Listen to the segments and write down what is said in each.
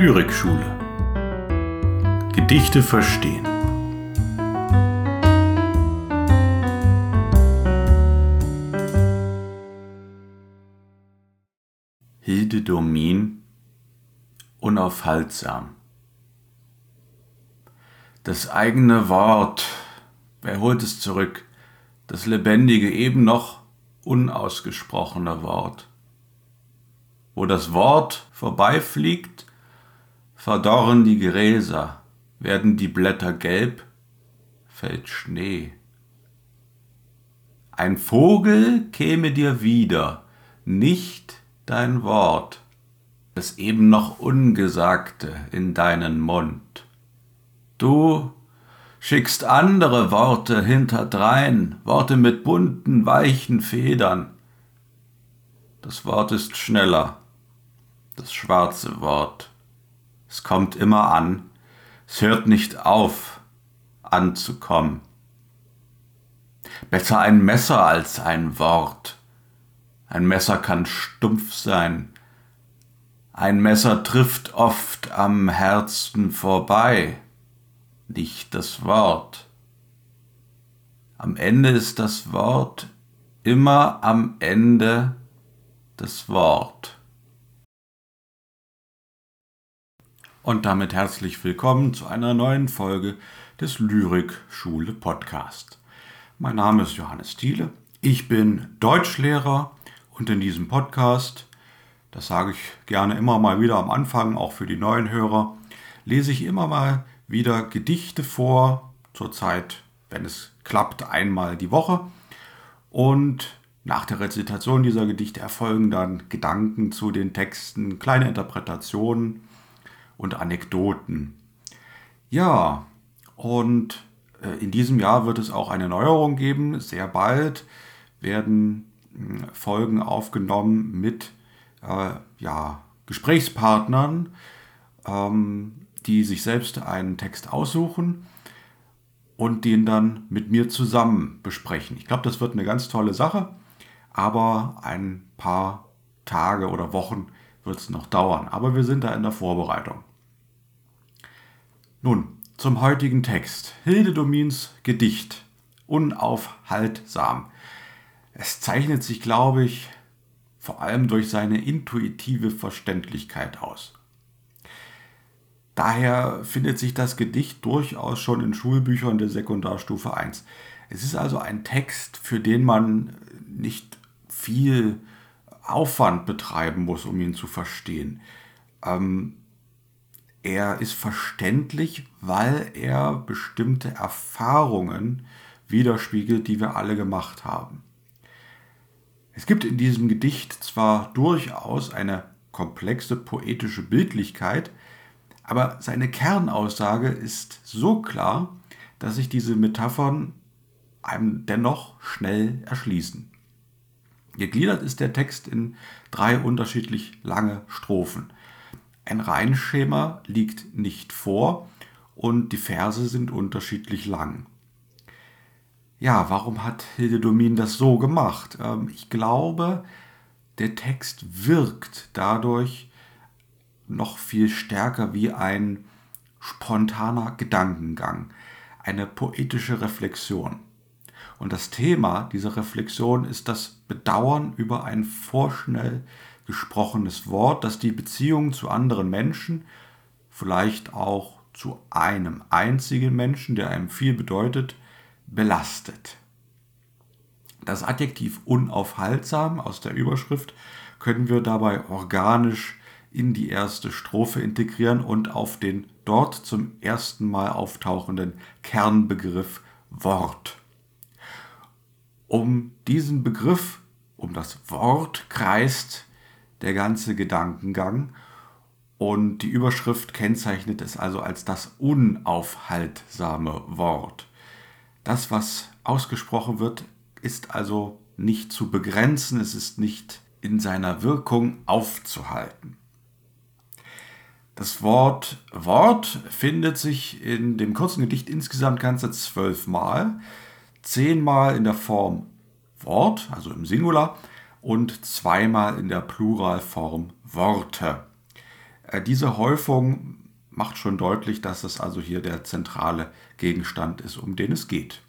Lyrikschule. Gedichte verstehen. Hilde Domin Unaufhaltsam. Das eigene Wort, wer holt es zurück? Das lebendige, eben noch unausgesprochene Wort. Wo das Wort vorbeifliegt, verdorren die Gräser, werden die Blätter gelb, fällt Schnee. Ein Vogel käme dir wieder, nicht dein Wort, das eben noch Ungesagte in deinen Mund. Du schickst andere Worte hinterdrein, Worte mit bunten, weichen Federn. Das Wort ist schneller, das schwarze Wort. Es kommt immer an, es hört nicht auf anzukommen. Besser ein Messer als ein Wort. Ein Messer kann stumpf sein. Ein Messer trifft oft am Herzen vorbei, nicht das Wort. Am Ende ist das Wort immer am Ende das Wort. Und damit herzlich willkommen zu einer neuen Folge des Lyrikschule Podcast. Mein Name ist Johannes Thiele, ich bin Deutschlehrer und in diesem Podcast, das sage ich gerne immer mal wieder am Anfang, auch für die neuen Hörer, lese ich immer mal wieder Gedichte vor, zurzeit, wenn es klappt, einmal die Woche und nach der Rezitation dieser Gedichte erfolgen dann Gedanken zu den Texten, kleine Interpretationen und Anekdoten. Ja, und äh, in diesem Jahr wird es auch eine Neuerung geben. Sehr bald werden hm, Folgen aufgenommen mit äh, ja, Gesprächspartnern, ähm, die sich selbst einen Text aussuchen und den dann mit mir zusammen besprechen. Ich glaube, das wird eine ganz tolle Sache, aber ein paar Tage oder Wochen wird es noch dauern. Aber wir sind da in der Vorbereitung. Nun, zum heutigen Text. Hilde Domins Gedicht. Unaufhaltsam. Es zeichnet sich, glaube ich, vor allem durch seine intuitive Verständlichkeit aus. Daher findet sich das Gedicht durchaus schon in Schulbüchern der Sekundarstufe 1. Es ist also ein Text, für den man nicht viel Aufwand betreiben muss, um ihn zu verstehen. Ähm, er ist verständlich, weil er bestimmte Erfahrungen widerspiegelt, die wir alle gemacht haben. Es gibt in diesem Gedicht zwar durchaus eine komplexe poetische Bildlichkeit, aber seine Kernaussage ist so klar, dass sich diese Metaphern einem dennoch schnell erschließen. Gegliedert ist der Text in drei unterschiedlich lange Strophen. Ein Reimschema liegt nicht vor und die Verse sind unterschiedlich lang. Ja, warum hat Hilde Domin das so gemacht? Ähm, ich glaube, der Text wirkt dadurch noch viel stärker wie ein spontaner Gedankengang, eine poetische Reflexion. Und das Thema dieser Reflexion ist das Bedauern über ein vorschnell gesprochenes Wort, das die Beziehung zu anderen Menschen, vielleicht auch zu einem einzigen Menschen, der einem viel bedeutet, belastet. Das Adjektiv unaufhaltsam aus der Überschrift können wir dabei organisch in die erste Strophe integrieren und auf den dort zum ersten Mal auftauchenden Kernbegriff Wort. Um diesen Begriff, um das Wort kreist der ganze Gedankengang. Und die Überschrift kennzeichnet es also als das unaufhaltsame Wort. Das, was ausgesprochen wird, ist also nicht zu begrenzen, es ist nicht in seiner Wirkung aufzuhalten. Das Wort Wort findet sich in dem kurzen Gedicht insgesamt ganze zwölfmal, zehnmal in der Form Wort, also im Singular, und zweimal in der Pluralform Worte. Äh, diese Häufung macht schon deutlich, dass es also hier der zentrale Gegenstand ist, um den es geht.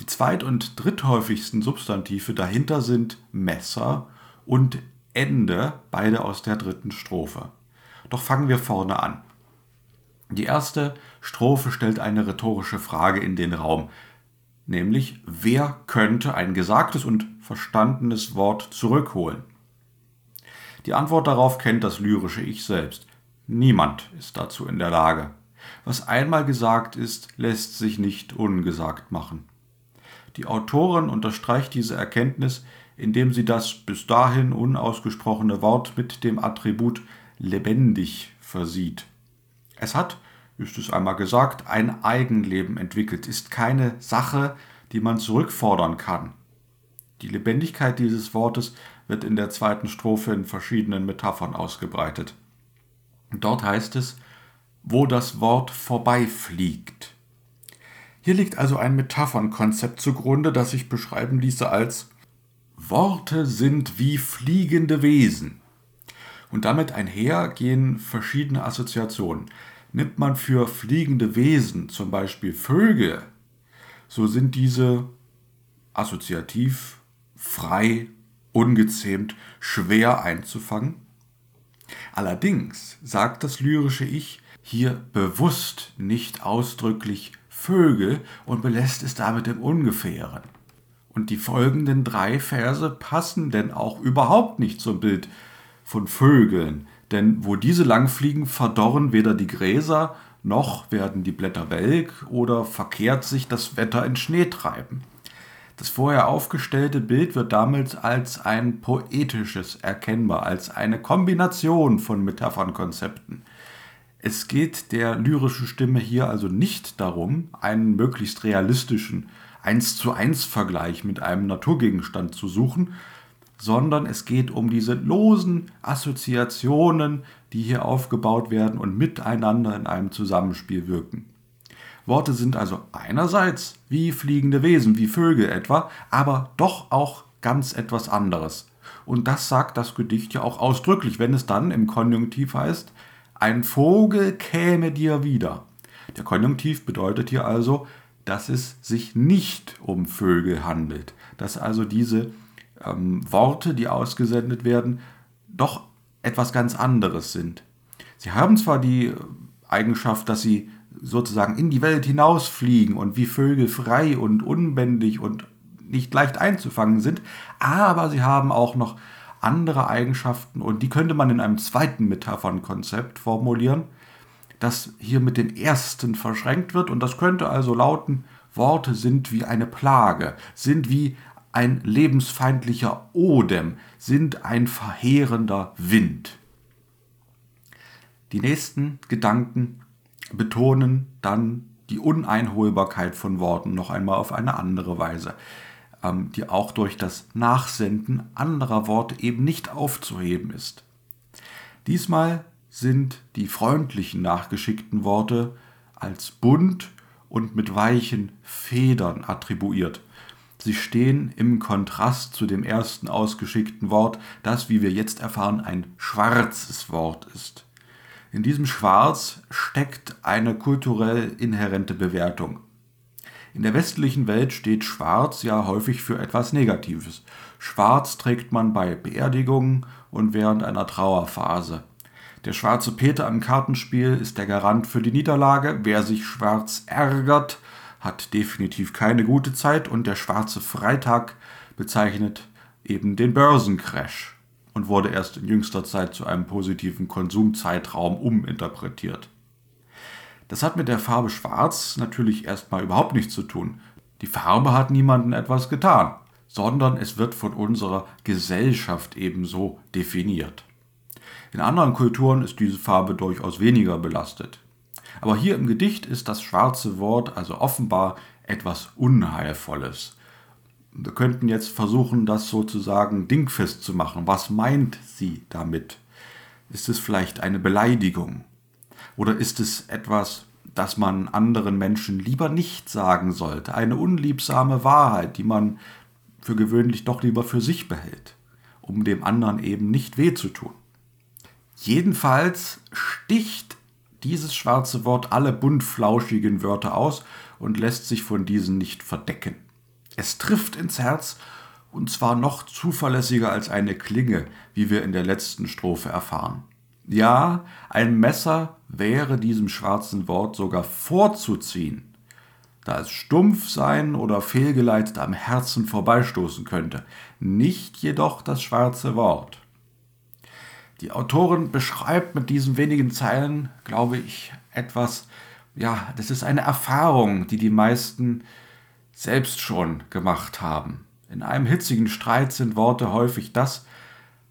Die zweit- und dritthäufigsten Substantive dahinter sind Messer und Ende, beide aus der dritten Strophe. Doch fangen wir vorne an. Die erste Strophe stellt eine rhetorische Frage in den Raum, nämlich wer könnte ein gesagtes und verstandenes Wort zurückholen? Die Antwort darauf kennt das lyrische Ich selbst. Niemand ist dazu in der Lage. Was einmal gesagt ist, lässt sich nicht ungesagt machen. Die Autorin unterstreicht diese Erkenntnis, indem sie das bis dahin unausgesprochene Wort mit dem Attribut lebendig versieht. Es hat, ist es einmal gesagt, ein Eigenleben entwickelt, ist keine Sache, die man zurückfordern kann. Die Lebendigkeit dieses Wortes wird in der zweiten Strophe in verschiedenen Metaphern ausgebreitet. Dort heißt es, wo das Wort vorbeifliegt. Hier liegt also ein Metaphernkonzept zugrunde, das sich beschreiben ließe als Worte sind wie fliegende Wesen. Und damit einher gehen verschiedene Assoziationen. Nimmt man für fliegende Wesen zum Beispiel Vögel, so sind diese assoziativ, frei, ungezähmt, schwer einzufangen. Allerdings sagt das lyrische Ich hier bewusst nicht ausdrücklich Vögel und belässt es damit im Ungefähren. Und die folgenden drei Verse passen denn auch überhaupt nicht zum Bild von Vögeln, denn wo diese langfliegen, verdorren weder die Gräser, noch werden die Blätter welk oder verkehrt sich das Wetter in Schnee treiben. Das vorher aufgestellte Bild wird damit als ein poetisches erkennbar, als eine Kombination von Metaphernkonzepten. Es geht der lyrischen Stimme hier also nicht darum, einen möglichst realistischen 1 zu 1 Vergleich mit einem Naturgegenstand zu suchen, sondern es geht um diese losen Assoziationen, die hier aufgebaut werden und miteinander in einem Zusammenspiel wirken. Worte sind also einerseits wie fliegende Wesen, wie Vögel etwa, aber doch auch ganz etwas anderes. Und das sagt das Gedicht ja auch ausdrücklich, wenn es dann im Konjunktiv heißt, ein Vogel käme dir wieder. Der Konjunktiv bedeutet hier also, dass es sich nicht um Vögel handelt, dass also diese ähm, Worte, die ausgesendet werden, doch etwas ganz anderes sind. Sie haben zwar die Eigenschaft, dass sie sozusagen in die Welt hinausfliegen und wie Vögel frei und unbändig und nicht leicht einzufangen sind, aber sie haben auch noch andere Eigenschaften und die könnte man in einem zweiten Metaphernkonzept formulieren, das hier mit dem ersten verschränkt wird und das könnte also lauten, Worte sind wie eine Plage, sind wie ein lebensfeindlicher Odem, sind ein verheerender Wind. Die nächsten Gedanken betonen dann die Uneinholbarkeit von Worten noch einmal auf eine andere Weise, ähm, die auch durch das Nachsenden anderer Worte eben nicht aufzuheben ist. Diesmal sind die freundlichen nachgeschickten Worte als bunt und mit weichen Federn attribuiert. Sie stehen im Kontrast zu dem ersten ausgeschickten Wort, das, wie wir jetzt erfahren, ein schwarzes Wort ist. In diesem Schwarz steckt eine kulturell inhärente Bewertung. In der westlichen Welt steht Schwarz ja häufig für etwas Negatives. Schwarz trägt man bei Beerdigungen und während einer Trauerphase. Der schwarze Peter im Kartenspiel ist der Garant für die Niederlage. Wer sich schwarz ärgert, hat definitiv keine gute Zeit und der schwarze Freitag bezeichnet eben den Börsencrash und wurde erst in jüngster Zeit zu einem positiven Konsumzeitraum uminterpretiert. Das hat mit der Farbe Schwarz natürlich erstmal überhaupt nichts zu tun. Die Farbe hat niemandem etwas getan, sondern es wird von unserer Gesellschaft ebenso definiert. In anderen Kulturen ist diese Farbe durchaus weniger belastet. Aber hier im Gedicht ist das schwarze Wort also offenbar etwas Unheilvolles, wir könnten jetzt versuchen, das sozusagen dingfest zu machen. Was meint sie damit? Ist es vielleicht eine Beleidigung? Oder ist es etwas, das man anderen Menschen lieber nicht sagen sollte? Eine unliebsame Wahrheit, die man für gewöhnlich doch lieber für sich behält, um dem anderen eben nicht weh zu tun. Jedenfalls sticht dieses schwarze Wort alle buntflauschigen Wörter aus und lässt sich von diesen nicht verdecken. Es trifft ins Herz und zwar noch zuverlässiger als eine Klinge, wie wir in der letzten Strophe erfahren. Ja, ein Messer wäre diesem schwarzen Wort sogar vorzuziehen, da es stumpf sein oder fehlgeleitet am Herzen vorbeistoßen könnte, nicht jedoch das schwarze Wort. Die Autorin beschreibt mit diesen wenigen Zeilen, glaube ich, etwas, ja, das ist eine Erfahrung, die die meisten selbst schon gemacht haben. In einem hitzigen Streit sind Worte häufig das,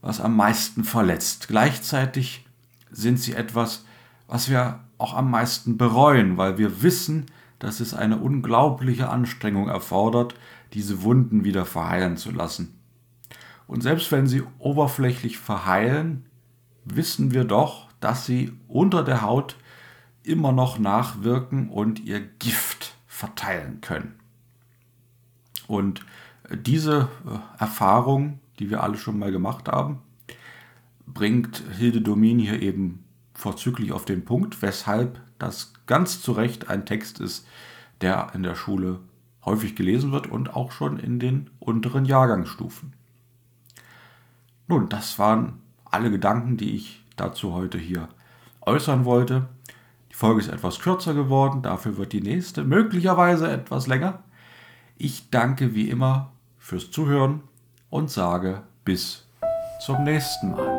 was am meisten verletzt. Gleichzeitig sind sie etwas, was wir auch am meisten bereuen, weil wir wissen, dass es eine unglaubliche Anstrengung erfordert, diese Wunden wieder verheilen zu lassen. Und selbst wenn sie oberflächlich verheilen, wissen wir doch, dass sie unter der Haut immer noch nachwirken und ihr Gift verteilen können. Und diese äh, Erfahrung, die wir alle schon mal gemacht haben, bringt Hilde Domin hier eben vorzüglich auf den Punkt, weshalb das ganz zu Recht ein Text ist, der in der Schule häufig gelesen wird und auch schon in den unteren Jahrgangsstufen. Nun, das waren alle Gedanken, die ich dazu heute hier äußern wollte. Die Folge ist etwas kürzer geworden, dafür wird die nächste möglicherweise etwas länger. Ich danke wie immer fürs Zuhören und sage bis zum nächsten Mal.